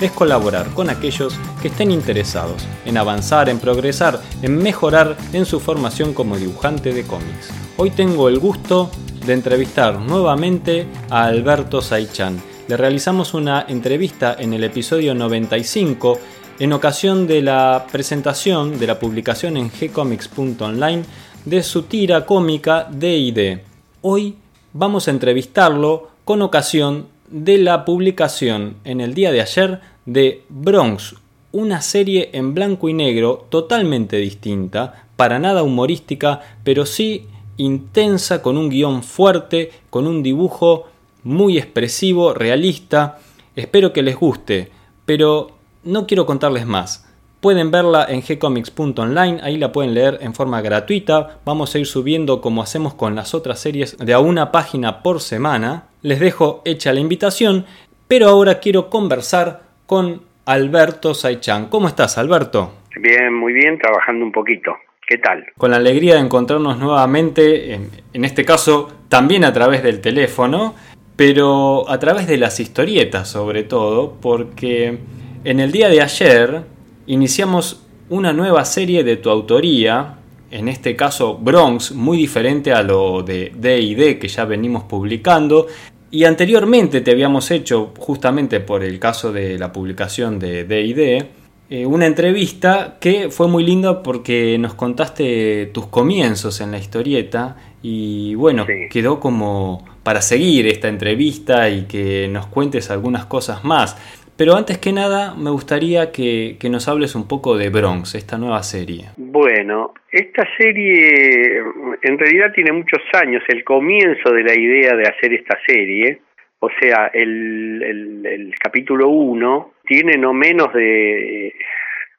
es colaborar con aquellos que estén interesados en avanzar, en progresar, en mejorar en su formación como dibujante de cómics. Hoy tengo el gusto de entrevistar nuevamente a Alberto Saichan. Le realizamos una entrevista en el episodio 95 en ocasión de la presentación de la publicación en gcomics.online de su tira cómica D&D. Hoy vamos a entrevistarlo con ocasión de la publicación en el día de ayer de Bronx, una serie en blanco y negro totalmente distinta, para nada humorística, pero sí intensa, con un guion fuerte, con un dibujo muy expresivo, realista. Espero que les guste, pero no quiero contarles más. Pueden verla en gcomics.online, ahí la pueden leer en forma gratuita. Vamos a ir subiendo como hacemos con las otras series de a una página por semana. Les dejo hecha la invitación, pero ahora quiero conversar con Alberto Saichan. ¿Cómo estás, Alberto? Bien, muy bien, trabajando un poquito. ¿Qué tal? Con la alegría de encontrarnos nuevamente, en, en, este caso también a través del teléfono, pero a través de las historietas sobre todo, porque en el día de ayer iniciamos una nueva serie de tu autoría, en este caso Bronx, muy diferente a lo de D&D que ya venimos publicando, y anteriormente te habíamos hecho, justamente por el caso de la publicación de D&D, eh, una entrevista que fue muy linda porque nos contaste tus comienzos en la historieta y bueno, Sí. quedó como para seguir esta entrevista y que nos cuentes algunas cosas más. Pero antes que nada, me gustaría que, que nos hables un poco de Bronx, esta nueva serie. Bueno, esta serie en realidad tiene muchos años, el comienzo de la idea de hacer esta serie, o sea, el, el, capítulo 1 tiene no menos de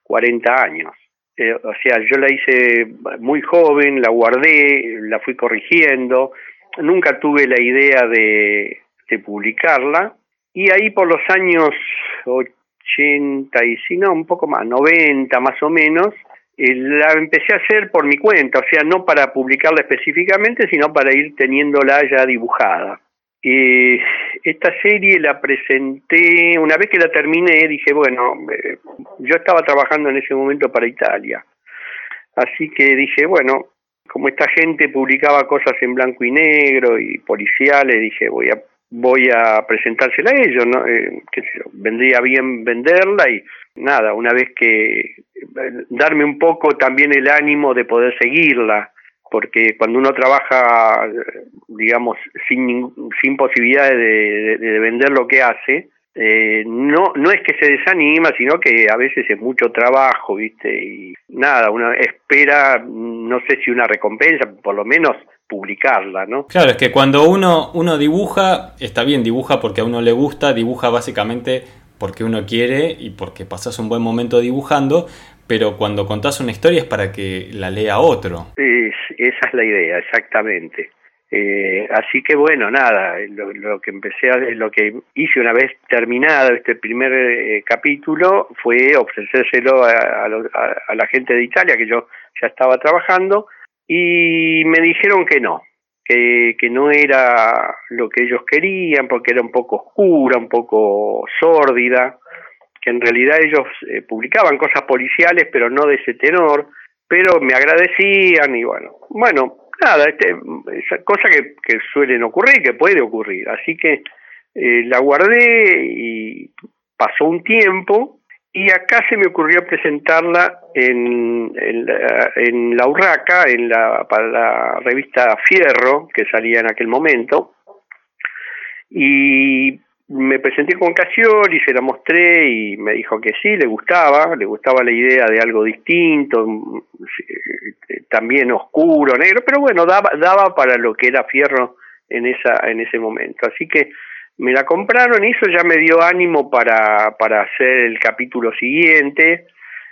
40 años. Eh, o sea, yo la hice muy joven, la guardé, la fui corrigiendo, nunca tuve la idea de, de publicarla, y ahí por los años 80 y si no, un poco más, 90 más o menos, eh, la empecé a hacer por mi cuenta, o sea, no para publicarla específicamente, sino para ir teniéndola ya dibujada. Eh, esta serie la presenté, una vez que la terminé, dije, bueno, eh, yo estaba trabajando en ese momento para Italia, así que dije, bueno, como esta gente publicaba cosas en blanco y negro y policiales, dije, voy a voy a presentársela a ellos, ¿no? Eh, vendría bien venderla y nada, una vez que eh, darme un poco también el ánimo de poder seguirla, porque cuando uno trabaja, eh, digamos, sin, sin posibilidades de, de- de vender lo que hace, eh, no, no es que se desanima, sino que a veces es mucho trabajo, ¿viste? Y nada, uno espera, no sé si una recompensa, por lo menos publicarla, ¿no? Claro, es que cuando uno, uno dibuja, está bien, dibuja porque a uno le gusta, dibuja básicamente porque uno quiere y porque pasas un buen momento dibujando, pero cuando contás una historia es para que la lea otro. Es, esa es la idea, exactamente. Eh, así que bueno, nada, lo, que empecé a, lo que hice una vez terminado este primer eh, capítulo fue ofrecérselo a, la gente de Italia que yo ya estaba trabajando y me dijeron que no, que, que no era lo que ellos querían porque era un poco oscura, un poco sórdida, que en realidad ellos eh, publicaban cosas policiales pero no de ese tenor, pero me agradecían y bueno, bueno, nada, este, cosa que, suelen ocurrir, que puede ocurrir, así que eh, la guardé y pasó un tiempo y acá se me ocurrió presentarla en, la, en Urraca, en la, para la revista Fierro, que salía en aquel momento, y me presenté con Casioli, se la mostré y me dijo que sí, le gustaba, le gustaba la idea de algo distinto, mm, eh, también oscuro, negro, pero bueno, daba, daba para lo que era Fierro en esa en ese momento. Así que me la compraron y eso ya me dio ánimo para, para hacer el capítulo siguiente.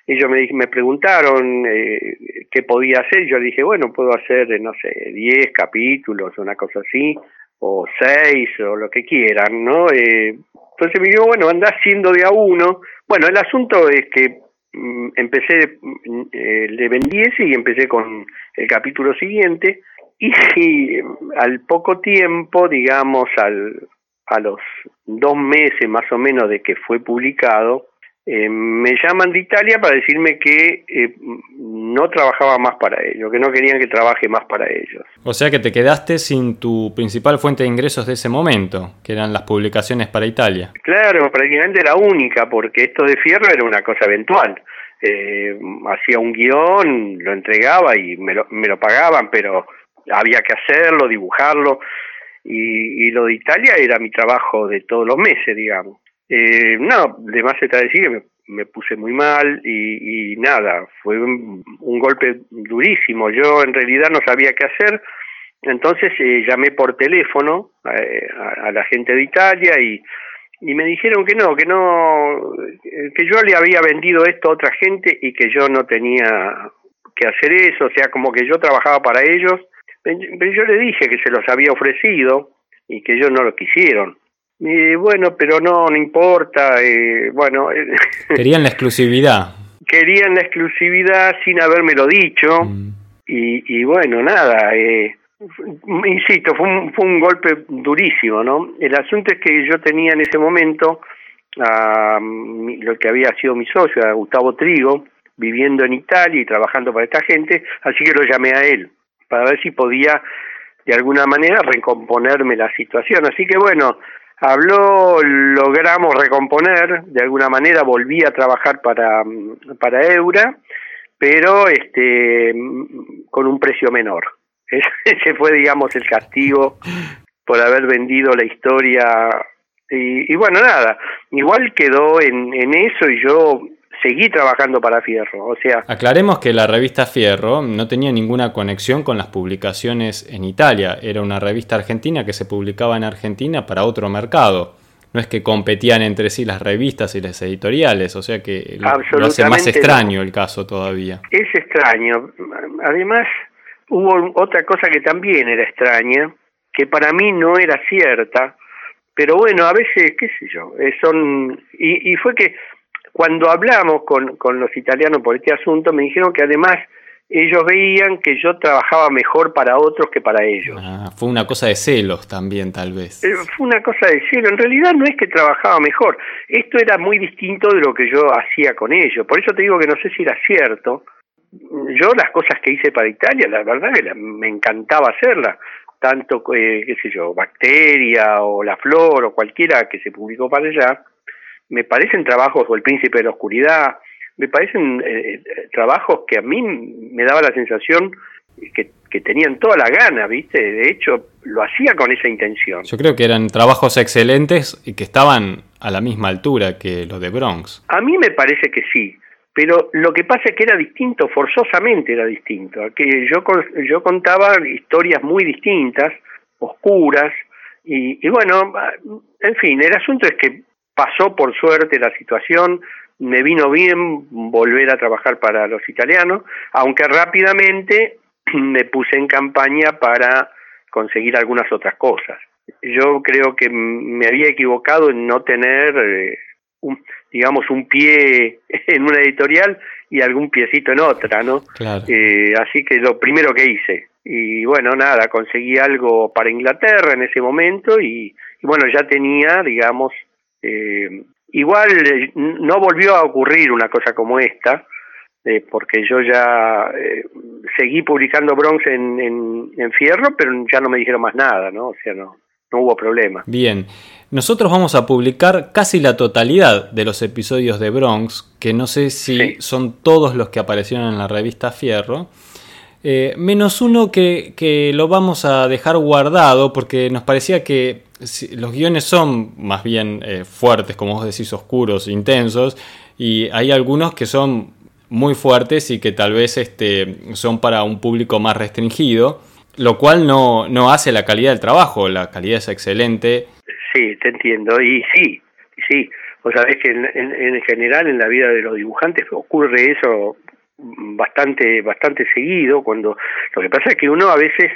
Ellos me, me preguntaron eh, qué podía hacer. Yo dije, bueno, puedo hacer, no sé, 10 capítulos, una cosa así, o 6, o lo que quieran, ¿no? Eh, entonces me dijo, bueno, anda haciendo de a uno. Bueno, el asunto es que mm, empecé, mm, eh, le vendí ese y empecé con el capítulo siguiente. Y, y al poco tiempo, digamos, al, a los dos meses más o menos de que fue publicado, eh, me llaman de Italia para decirme que eh, no trabajaba más para ellos, que no querían que trabaje más para ellos. O sea que te quedaste sin tu principal fuente de ingresos de ese momento, que eran las publicaciones para Italia. Claro, prácticamente la única, porque esto de fierro era una cosa eventual. Eh, hacía un guion, lo entregaba y me lo, me lo pagaban, pero había que hacerlo, dibujarlo y, y lo de Italia era mi trabajo de todos los meses, digamos. Eh, no, de más está decir que me, puse muy mal y, y nada, fue un, golpe durísimo. Yo en realidad no sabía qué hacer, entonces eh, llamé por teléfono eh, a, la gente de Italia y, y me dijeron que no, que no, que yo le había vendido esto a otra gente y que yo no tenía que hacer eso, o sea, como que yo trabajaba para ellos pero yo le dije que se los había ofrecido y que ellos no lo quisieron. Y bueno, pero no, no importa. Eh, bueno, querían la exclusividad. Querían la exclusividad sin habérmelo dicho. Mm. Y, y, bueno, nada. Eh, insisto, fue un, fue un golpe durísimo, ¿no? El asunto es que yo tenía en ese momento a lo que había sido mi socio, a Gustavo Trigo, viviendo en Italia y trabajando para esta gente, así que lo llamé a él para ver si podía de alguna manera recomponerme la situación. Así que bueno, habló, logramos recomponer, de alguna manera volví a trabajar para, para Eura, pero este con un precio menor. Ese fue, digamos, el castigo por haber vendido la historia. Y, y bueno, nada, igual quedó en, en eso y yo seguí trabajando para Fierro. O sea, aclaremos que la revista Fierro no tenía ninguna conexión con las publicaciones en Italia. Era una revista argentina que se publicaba en Argentina para otro mercado. No es que competían entre sí las revistas y las editoriales, o sea que lo, hace más extraño el caso todavía. Es extraño. Además, hubo otra cosa que también era extraña, que para mí no era cierta, pero bueno, a veces, qué sé yo, eh, son... Y, y fue que cuando hablamos con, con los italianos por este asunto, me dijeron que además ellos veían que yo trabajaba mejor para otros que para ellos. Ah, fue una cosa de celos también, tal vez. Eh, fue una cosa de celo. En realidad no es que trabajaba mejor. Esto era muy distinto de lo que yo hacía con ellos. Por eso te digo que no sé si era cierto. Yo las cosas que hice para Italia, la verdad que me encantaba hacerlas. Tanto, eh, qué sé yo, Bacteria o La Flor o cualquiera que se publicó para allá me parecen trabajos, o El Príncipe de la Oscuridad, me parecen eh, eh, trabajos que a mí me daba la sensación que, que, tenían toda la gana, ¿viste? De hecho, lo hacía con esa intención. Yo creo que eran trabajos excelentes y que estaban a la misma altura que los de Bronx. A mí me parece que sí, pero lo que pasa es que era distinto, forzosamente era distinto. Que yo, yo contaba historias muy distintas, oscuras, y, y bueno, en fin, el asunto es que pasó por suerte la situación, me vino bien volver a trabajar para los italianos, aunque rápidamente me puse en campaña para conseguir algunas otras cosas. Yo creo que me había equivocado en no tener, eh, un, digamos, un pie en una editorial y algún piecito en otra, ¿no? Claro. Eh, así que lo primero que hice. Y bueno, nada, conseguí algo para Inglaterra en ese momento y, y bueno, ya tenía, digamos, eh, igual eh, no volvió a ocurrir una cosa como esta, eh, porque yo ya eh, seguí publicando Bronx en, en, en, Fierro, pero ya no me dijeron más nada, ¿no? O sea, no, no hubo problema. Bien, nosotros vamos a publicar casi la totalidad de los episodios de Bronx, que no sé si sí. son todos los que aparecieron en la revista Fierro. Eh, menos uno que, que, lo vamos a dejar guardado porque nos parecía que los guiones son más bien eh, fuertes, como vos decís, oscuros, intensos, y hay algunos que son muy fuertes y que tal vez este, son para un público más restringido, lo cual no, no hace la calidad del trabajo, la calidad es excelente. sí, te entiendo. Y sí, sí, vos sabés que en, en, general en la vida de los dibujantes ocurre eso bastante bastante seguido cuando lo que pasa es que uno a veces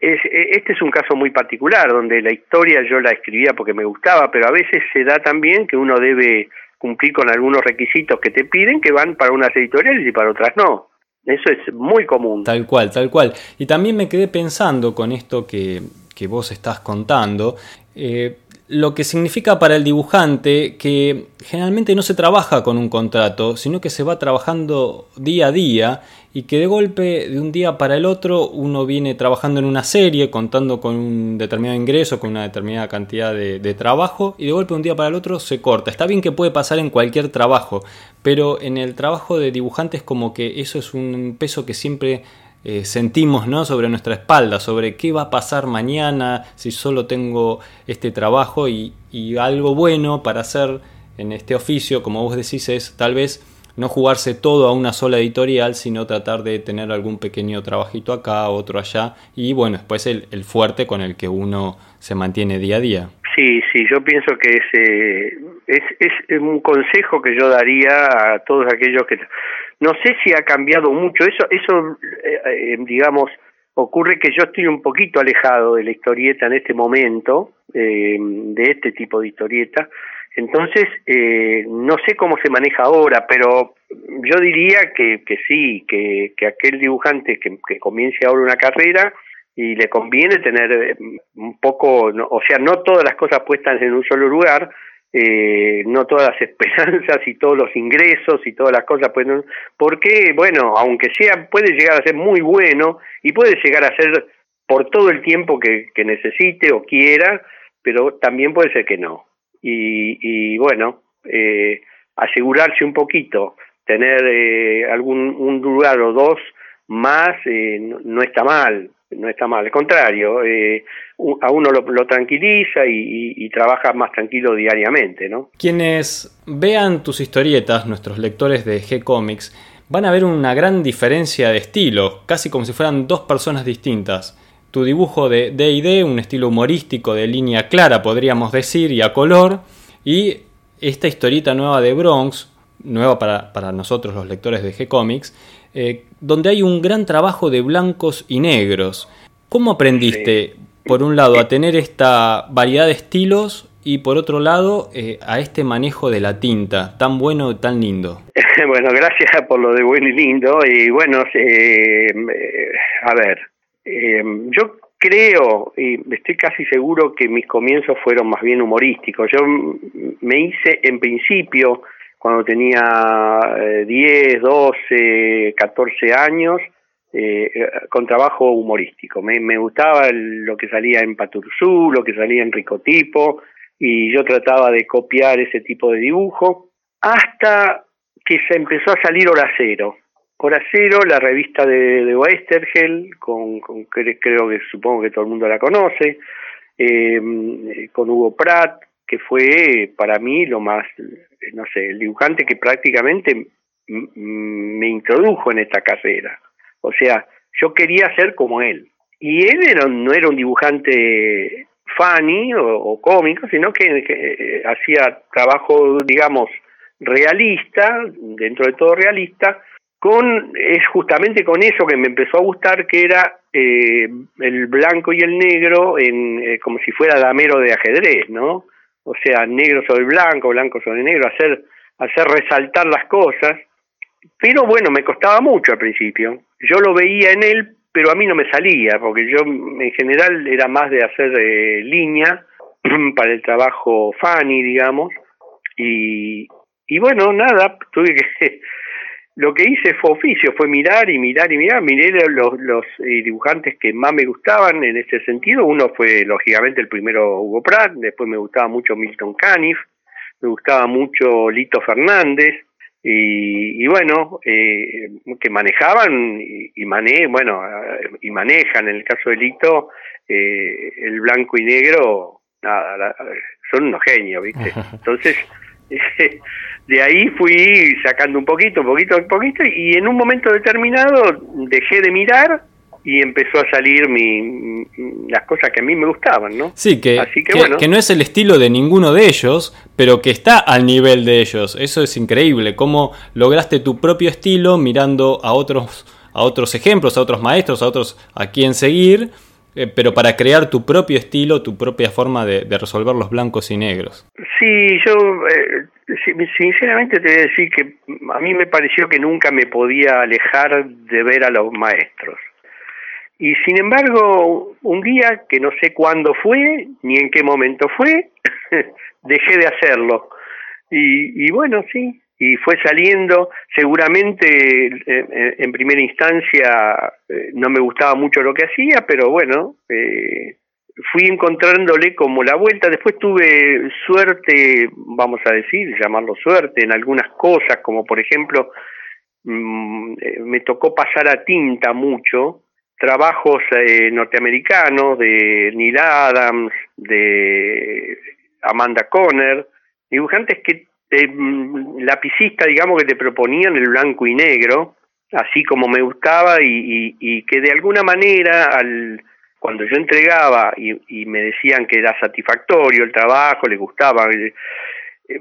es, este es un caso muy particular donde la historia yo la escribía porque me gustaba pero a veces se da también que uno debe cumplir con algunos requisitos que te piden que van para unas editoriales y para otras no. Eso es muy común. Tal cual tal cual. Y también me quedé pensando con esto que, que vos estás contando eh, lo que significa para el dibujante que generalmente no se trabaja con un contrato, sino que se va trabajando día a día y que de golpe de un día para el otro uno viene trabajando en una serie, contando con un determinado ingreso, con una determinada cantidad de, trabajo y de golpe de un día para el otro se corta. Está bien que puede pasar en cualquier trabajo, pero en el trabajo de dibujantes como que eso es un peso que siempre eh, sentimos ¿no? sobre nuestra espalda, sobre qué va a pasar mañana si solo tengo este trabajo y, y, algo bueno para hacer en este oficio, como vos decís, es tal vez no jugarse todo a una sola editorial, sino tratar de tener algún pequeño trabajito acá, otro allá, y bueno, después el, el fuerte con el que uno se mantiene día a día. Sí, sí, yo pienso que es, eh, es, es un consejo que yo daría a todos aquellos que no sé si ha cambiado mucho. Eso, eso eh, eh, digamos, ocurre que yo estoy un poquito alejado de la historieta en este momento, eh, de este tipo de historieta. Entonces, no sé cómo se maneja ahora, pero yo diría que, que sí, que, que aquel dibujante que, que comience ahora una carrera y le conviene tener un poco, o sea, no todas las cosas puestas en un solo lugar, eh, no todas las esperanzas y todos los ingresos y todas las cosas pueden porque bueno aunque sea puede llegar a ser muy bueno y puede llegar a ser por todo el tiempo que, necesite o quiera pero también puede ser que no. Y, y bueno eh, asegurarse un poquito tener eh, algún un lugar o dos más eh, no está mal no está mal, al contrario, eh, a uno lo, tranquiliza y, trabaja más tranquilo diariamente, ¿no? Quienes vean tus historietas, nuestros lectores de G-Comics, van a ver una gran diferencia de estilo, casi como si fueran dos personas distintas. Tu dibujo de D&D, un estilo humorístico de línea clara, podríamos decir, y a color, y esta historieta nueva de Bronx, nueva para, para nosotros los lectores de G-Comics, eh, donde hay un gran trabajo de blancos y negros. ¿Cómo aprendiste, por un lado, a tener esta variedad de estilos y por otro lado, eh, a este manejo de la tinta tan bueno y tan lindo? bueno, gracias por lo de bueno y lindo. Y bueno, eh, a ver, yo creo y estoy casi seguro que mis comienzos fueron más bien humorísticos. Yo me hice en principio cuando tenía 10, 12, 14 años, eh, con trabajo humorístico. Me, me gustaba lo que salía en Paturzú, lo que salía en Ricotipo, y yo trataba de copiar ese tipo de dibujo, hasta que se empezó a salir Hora Cero. Hora Cero, la revista de, de Westergel, con, con, creo que supongo que todo el mundo la conoce, eh, con Hugo Pratt, que fue para mí lo más, no sé, el dibujante que prácticamente me introdujo en esta carrera. O sea, yo quería ser como él. Y él era, no era un dibujante funny o, cómico, sino que, eh, hacía trabajo, digamos, realista, dentro de todo realista, con es justamente con eso que me empezó a gustar que era eh, el blanco y el negro en eh, como si fuera damero de ajedrez no o sea, negro sobre blanco, blanco sobre negro, hacer, hacer resaltar las cosas. Pero bueno, me costaba mucho al principio. Yo lo veía en él, pero a mí no me salía, porque yo en general era más de hacer eh, línea para el trabajo funny, digamos. Y, y bueno, nada, tuve que lo que hice fue oficio, fue mirar y mirar y mirar. Miré los, los eh, dibujantes que más me gustaban en este sentido. Uno fue, lógicamente, el primero Hugo Pratt, después me gustaba mucho Milton Caniff, me gustaba mucho Lito Fernández, y, y bueno, eh, que manejaban y, mané, bueno, y manejan, en el caso de Lito, eh, el blanco y negro, nada, son unos genios, ¿viste? Entonces, de ahí fui sacando un poquito, un poquito, un poquito, y en un momento determinado dejé de mirar y empezó a salir mi, las cosas que a mí me gustaban, ¿no? Sí, que, que, no es el estilo de ninguno de ellos, pero que está al nivel de ellos. Eso es increíble, cómo lograste tu propio estilo mirando a otros, a otros ejemplos, a otros maestros, a otros a quien seguir, eh, pero para crear tu propio estilo, tu propia forma de, resolver los blancos y negros. Sí, yo eh, sinceramente te voy a decir que a mí me pareció que nunca me podía alejar de ver a los maestros. Y sin embargo, un día que no sé cuándo fue, ni en qué momento fue, dejé de hacerlo. Y, y bueno, sí, y fue saliendo, seguramente eh, en primera instancia eh, no me gustaba mucho lo que hacía, pero bueno, eh, fui encontrándole como la vuelta, después tuve suerte, vamos a decir, llamarlo suerte, en algunas cosas, como por ejemplo, mm, me tocó pasar a tinta mucho, trabajos eh, norteamericanos de Neil Adams, de Amanda Conner, dibujantes que eh, lapicistas, digamos, que te proponían el blanco y negro, así como me gustaba y, que de alguna manera al cuando yo entregaba y, me decían que era satisfactorio el trabajo, le gustaba, eh,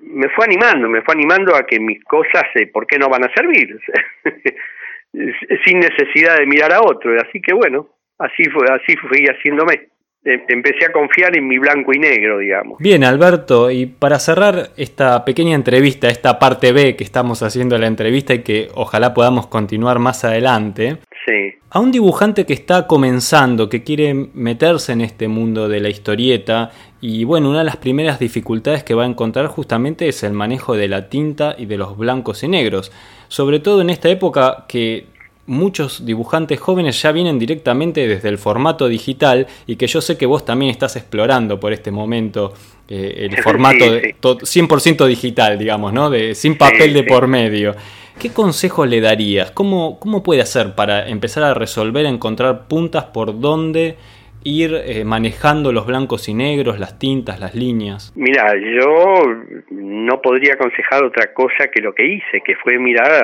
me fue animando, me fue animando a que mis cosas, eh, ¿por qué no van a servir? sin necesidad de mirar a otro. Así que bueno, así fue, así fui haciéndome. Em, empecé a confiar en mi blanco y negro, digamos. Bien, Alberto, y para cerrar esta pequeña entrevista, esta parte B que estamos haciendo la entrevista y que ojalá podamos continuar más adelante. Sí. A un dibujante que está comenzando, que quiere meterse en este mundo de la historieta, y bueno, una de las primeras dificultades que va a encontrar justamente es el manejo de la tinta y de los blancos y negros sobre todo en esta época que muchos dibujantes jóvenes ya vienen directamente desde el formato digital y que yo sé que vos también estás explorando por este momento eh, el formato 100% digital, digamos, ¿no? De, sin papel de por medio. ¿Qué consejo le darías? ¿Cómo, ¿Cómo puede hacer para empezar a resolver, encontrar puntas por donde ir eh, manejando los blancos y negros, las tintas, las líneas? Mira, yo no podría aconsejar otra cosa que lo que hice, que fue mirar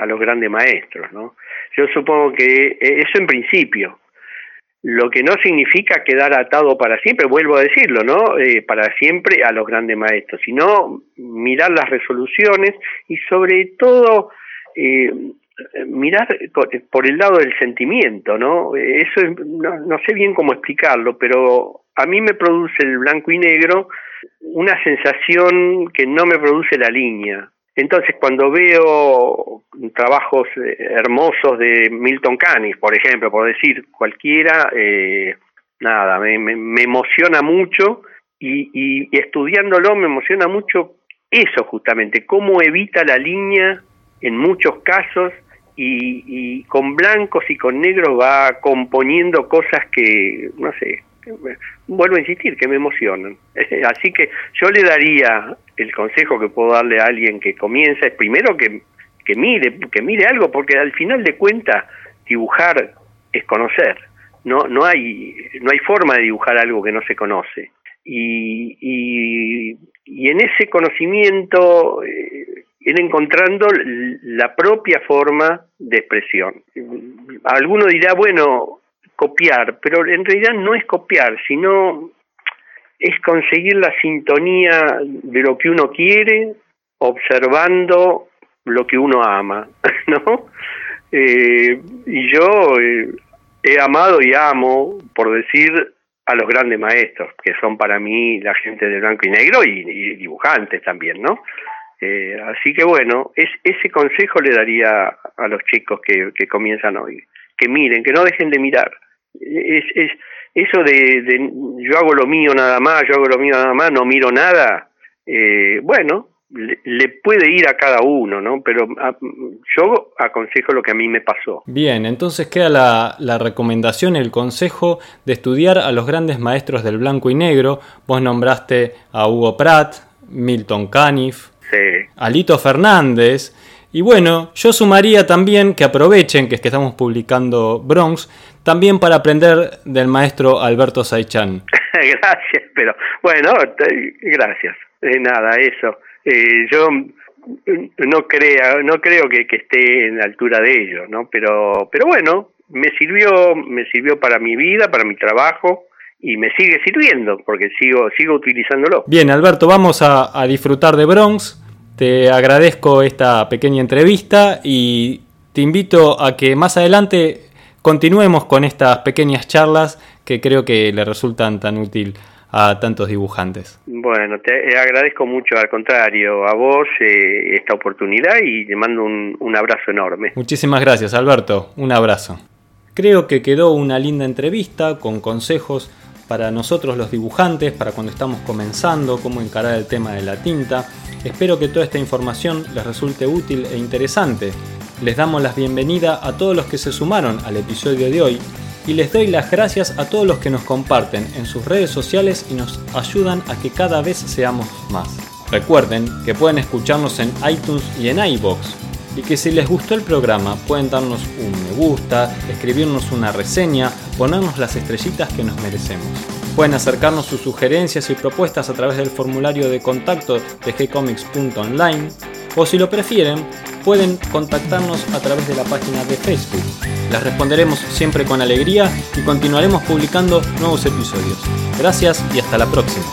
a, los grandes maestros, ¿no? Yo supongo que eh, eso en principio, lo que no significa quedar atado para siempre, vuelvo a decirlo, ¿no? Eh, para siempre a los grandes maestros, sino mirar las resoluciones y sobre todo eh, mirar por el lado del sentimiento, ¿no? Eso no, sé bien cómo explicarlo, pero a mí me produce el blanco y negro una sensación que no me produce la línea. Entonces, cuando veo trabajos eh, hermosos de Milton Caniff, por ejemplo, por decir cualquiera, eh, nada, me, me, emociona mucho y, y estudiándolo me emociona mucho eso justamente, cómo evita la línea en muchos casos y, con blancos y con negros va componiendo cosas que, no sé, vuelvo a insistir, que me emocionan. Así que yo le daría el consejo que puedo darle a alguien que comienza, es primero que, que mire, que mire algo, porque al final de cuentas dibujar es conocer. No, no hay, no hay forma de dibujar algo que no se conoce. Y, y, y en ese conocimiento eh, ir encontrando la propia forma de expresión. Alguno dirá, bueno, copiar, pero en realidad no es copiar, sino es conseguir la sintonía de lo que uno quiere observando lo que uno ama, ¿no? Eh, y yo eh, he amado y amo, por decir, a los grandes maestros, que son para mí la gente de blanco y negro y dibujantes también, ¿no? Eh, así que bueno, es, ese consejo le daría a los chicos que, que comienzan hoy, que miren, que no dejen de mirar. Es, es eso de, de, yo hago lo mío nada más, yo hago lo mío nada más, no miro nada, eh, bueno, le, puede ir a cada uno, ¿no? Pero ah, yo aconsejo lo que a mí me pasó. Bien, entonces queda la, la, recomendación, el consejo de estudiar a los grandes maestros del blanco y negro. Vos nombraste a Hugo Pratt, Milton Caniff, Alito Fernández. Y bueno, yo sumaría también que aprovechen que, es que estamos publicando Bronx, también para aprender del maestro Alberto Saichan. gracias, pero bueno, gracias. Eh, nada, eso. Eh, yo no creo, no creo que, que, esté en la altura de ellos, ¿no? Pero, pero bueno, me sirvió, me sirvió para mi vida, para mi trabajo y me sigue sirviendo porque sigo, sigo utilizándolo. Bien, Alberto, vamos a, a disfrutar de Bronx. Te agradezco esta pequeña entrevista y te invito a que más adelante continuemos con estas pequeñas charlas que creo que le resultan tan útil a tantos dibujantes. Bueno, te agradezco mucho, al contrario, a vos eh, esta oportunidad y te mando un, un abrazo enorme. Muchísimas gracias, Alberto. Un abrazo. Creo que quedó una linda entrevista con consejos para nosotros los dibujantes, para cuando estamos comenzando, cómo encarar el tema de la tinta. Espero que toda esta información les resulte útil e interesante. Les damos la bienvenida a todos los que se sumaron al episodio de hoy y les doy las gracias a todos los que nos comparten en sus redes sociales y nos ayudan a que cada vez seamos más. Recuerden que pueden escucharnos en iTunes y en iBox y que si les gustó el programa pueden darnos un me gusta, escribirnos una reseña, ponernos las estrellitas que nos merecemos. Pueden acercarnos sus sugerencias y propuestas a través del formulario de contacto de gcomics.online o si lo prefieren, pueden contactarnos a través de la página de Facebook. Las responderemos siempre con alegría y continuaremos publicando nuevos episodios. Gracias y hasta la próxima.